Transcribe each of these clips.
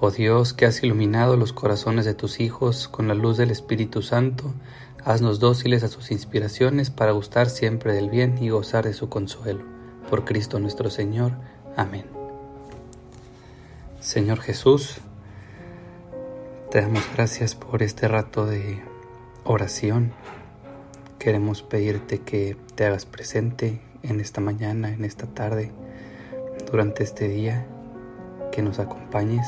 Oh Dios, que has iluminado los corazones de tus hijos con la luz del Espíritu Santo, Haznos dóciles a sus inspiraciones para gustar siempre del bien y gozar de su consuelo. Por Cristo nuestro Señor. Amén. Señor Jesús, te damos gracias por este rato de oración. Queremos pedirte que te hagas presente en esta mañana, en esta tarde, durante este día, que nos acompañes,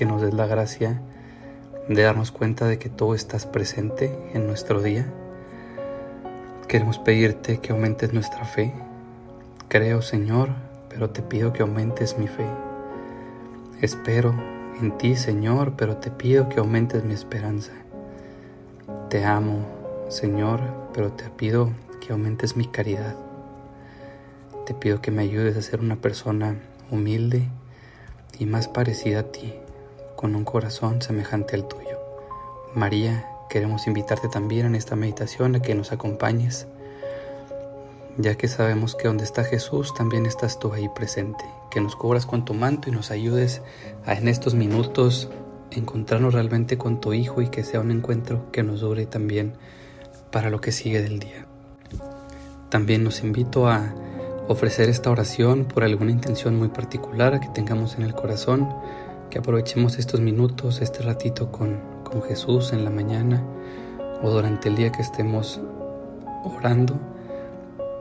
que nos des la gracia de darnos cuenta de que tú estás presente en nuestro día. Queremos pedirte que aumentes nuestra fe. Creo, Señor, pero te pido que aumentes mi fe. Espero en ti, Señor, pero te pido que aumentes mi esperanza. Te amo, Señor, pero te pido que aumentes mi caridad. Te pido que me ayudes a ser una persona humilde y más parecida a ti con un corazón semejante al tuyo. María, queremos invitarte también en esta meditación a que nos acompañes, ya que sabemos que donde está Jesús también estás tú ahí presente, que nos cubras con tu manto y nos ayudes a en estos minutos encontrarnos realmente con tu Hijo y que sea un encuentro que nos dure también para lo que sigue del día. También nos invito a ofrecer esta oración por alguna intención muy particular que tengamos en el corazón que aprovechemos estos minutos, este ratito con, con Jesús en la mañana o durante el día que estemos orando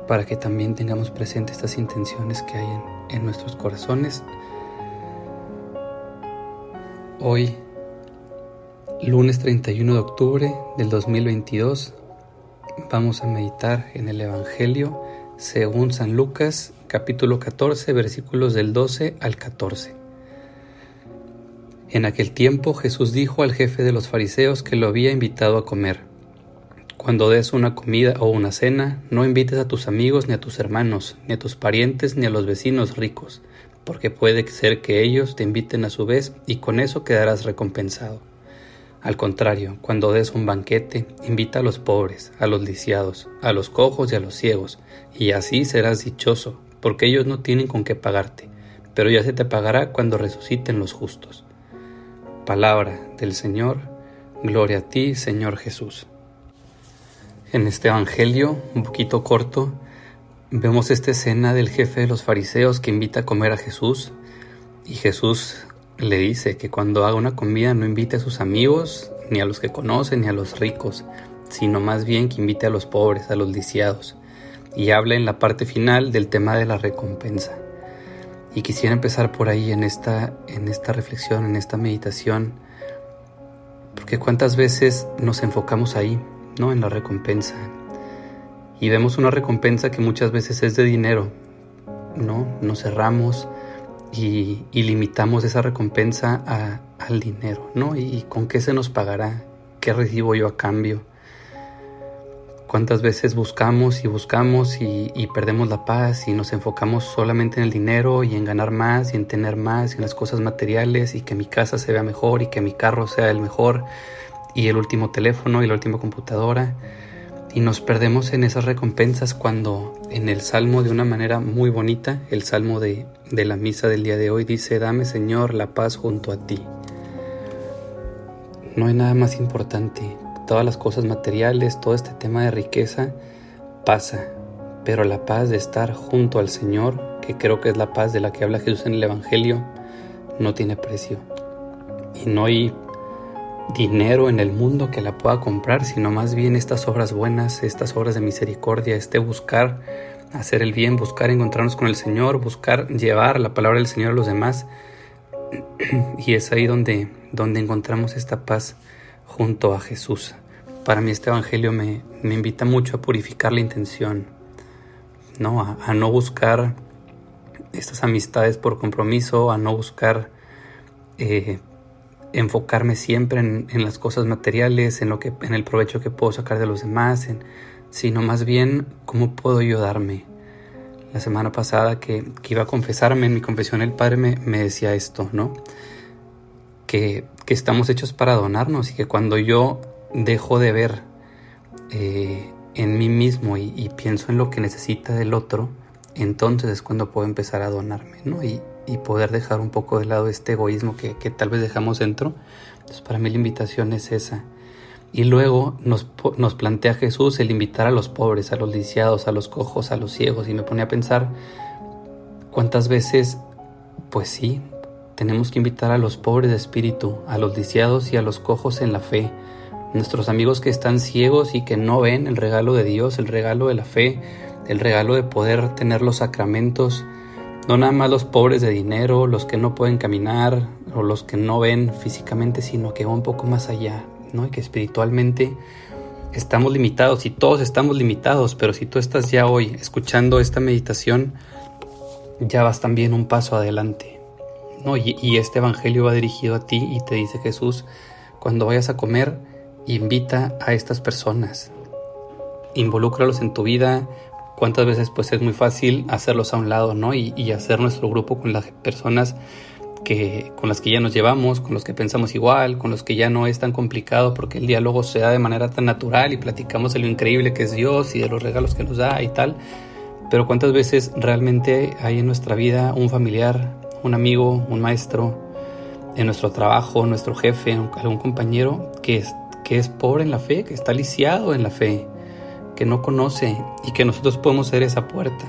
para que también tengamos presente estas intenciones que hay en, en nuestros corazones. Hoy, lunes 31 de octubre del 2022, vamos a meditar en el Evangelio según San Lucas capítulo 14 versículos del 12 al 14. En aquel tiempo Jesús dijo al jefe de los fariseos que lo había invitado a comer. Cuando des una comida o una cena, no invites a tus amigos ni a tus hermanos, ni a tus parientes ni a los vecinos ricos, porque puede ser que ellos te inviten a su vez y con eso quedarás recompensado. Al contrario, cuando des un banquete, invita a los pobres, a los lisiados, a los cojos y a los ciegos, y así serás dichoso, porque ellos no tienen con qué pagarte, pero ya se te pagará cuando resuciten los justos. Palabra del Señor, gloria a ti, Señor Jesús. En este Evangelio, un poquito corto, vemos esta escena del jefe de los fariseos que invita a comer a Jesús y Jesús le dice que cuando haga una comida no invite a sus amigos, ni a los que conocen, ni a los ricos, sino más bien que invite a los pobres, a los lisiados, y habla en la parte final del tema de la recompensa. Y quisiera empezar por ahí en esta, en esta reflexión, en esta meditación, porque cuántas veces nos enfocamos ahí, ¿no? En la recompensa. Y vemos una recompensa que muchas veces es de dinero, ¿no? Nos cerramos y, limitamos esa recompensa al dinero, ¿no? ¿Y con qué se nos pagará? ¿Qué recibo yo a cambio? Cuántas veces buscamos y buscamos y, perdemos la paz y nos enfocamos solamente en el dinero y en ganar más y en tener más y en las cosas materiales y que mi casa se vea mejor y que mi carro sea el mejor y el último teléfono y la última computadora y nos perdemos en esas recompensas cuando en el salmo de una manera muy bonita, el salmo de, de la misa del día de hoy dice, dame Señor la paz junto a ti. No hay nada más importante todas las cosas materiales, todo este tema de riqueza pasa, pero la paz de estar junto al Señor, que creo que es la paz de la que habla Jesús en el Evangelio, no tiene precio. Y no hay dinero en el mundo que la pueda comprar, sino más bien estas obras buenas, estas obras de misericordia, este buscar hacer el bien, buscar encontrarnos con el Señor, buscar llevar la palabra del Señor a los demás. Y es ahí donde, donde encontramos esta paz junto a Jesús. Para mí este Evangelio me, invita mucho a purificar la intención, ¿no? A, no buscar estas amistades por compromiso, a no buscar eh, enfocarme siempre en, las cosas materiales, en, lo que, en el provecho que puedo sacar de los demás, sino más bien cómo puedo ayudarme. La semana pasada que, iba a confesarme, en mi confesión el Padre me, decía esto, ¿no? Que, estamos hechos para donarnos y que cuando yo dejo de ver eh, en mí mismo y, pienso en lo que necesita del otro, entonces es cuando puedo empezar a donarme, ¿no? Y, y poder dejar un poco de lado este egoísmo que, tal vez dejamos dentro. Entonces para mí la invitación es esa. Y luego nos, nos, plantea Jesús el invitar a los pobres, a los lisiados, a los cojos, a los ciegos. Y me pone a pensar cuántas veces, pues sí, tenemos que invitar a los pobres de espíritu, a los lisiados y a los cojos en la fe. Nuestros amigos que están ciegos y que no ven el regalo de Dios, el regalo de la fe, el regalo de poder tener los sacramentos no nada más los pobres de dinero, los que no pueden caminar o los que no ven físicamente, sino que va un poco más allá, ¿no? Y que espiritualmente estamos limitados y todos estamos limitados, pero si tú estás ya hoy escuchando esta meditación, ya vas también un paso adelante, ¿no? Y, y este evangelio va dirigido a ti y te dice Jesús, cuando vayas a comer, invita a estas personas, involúcralos en tu vida, cuántas veces pues es muy fácil hacerlos a un lado, ¿no? Y, hacer nuestro grupo con las personas que, con las que ya nos llevamos, con los que pensamos igual, con los que ya no es tan complicado porque el diálogo se da de manera tan natural y platicamos de lo increíble que es Dios y de los regalos que nos da y tal. Pero cuántas veces realmente hay en nuestra vida un familiar, un amigo, un maestro, en nuestro trabajo, nuestro jefe, algún compañero que que es pobre en la fe, que está lisiado en la fe, que no conoce y que nosotros podemos ser esa puerta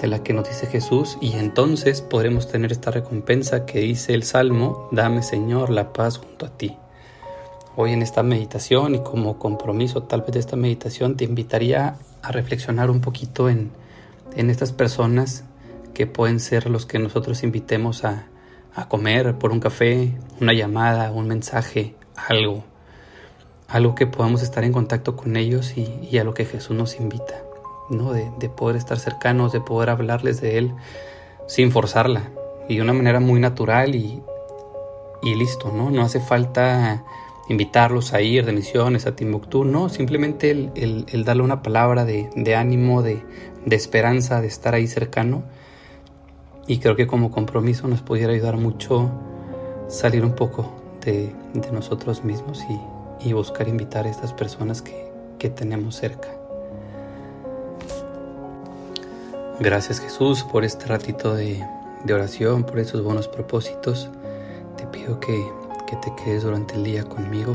de la que nos dice Jesús y entonces podremos tener esta recompensa que dice el Salmo, dame Señor la paz junto a ti. Hoy en esta meditación y como compromiso tal vez de esta meditación te invitaría a reflexionar un poquito en, en estas personas que pueden ser los que nosotros invitemos a, a comer por un café, una llamada, un mensaje, algo algo que podamos estar en contacto con ellos y, a lo que Jesús nos invita, ¿no? De, poder estar cercanos, de poder hablarles de Él sin forzarla y de una manera muy natural y, listo, ¿no? No hace falta invitarlos a ir de misiones a Timbuktu, no, simplemente el, darle una palabra de, ánimo, de, esperanza, de estar ahí cercano. Y creo que como compromiso nos pudiera ayudar mucho salir un poco de, de nosotros mismos y, y buscar invitar a estas personas que, tenemos cerca. Gracias Jesús por este ratito de, oración, por esos buenos propósitos. Te pido que, que te quedes durante el día conmigo.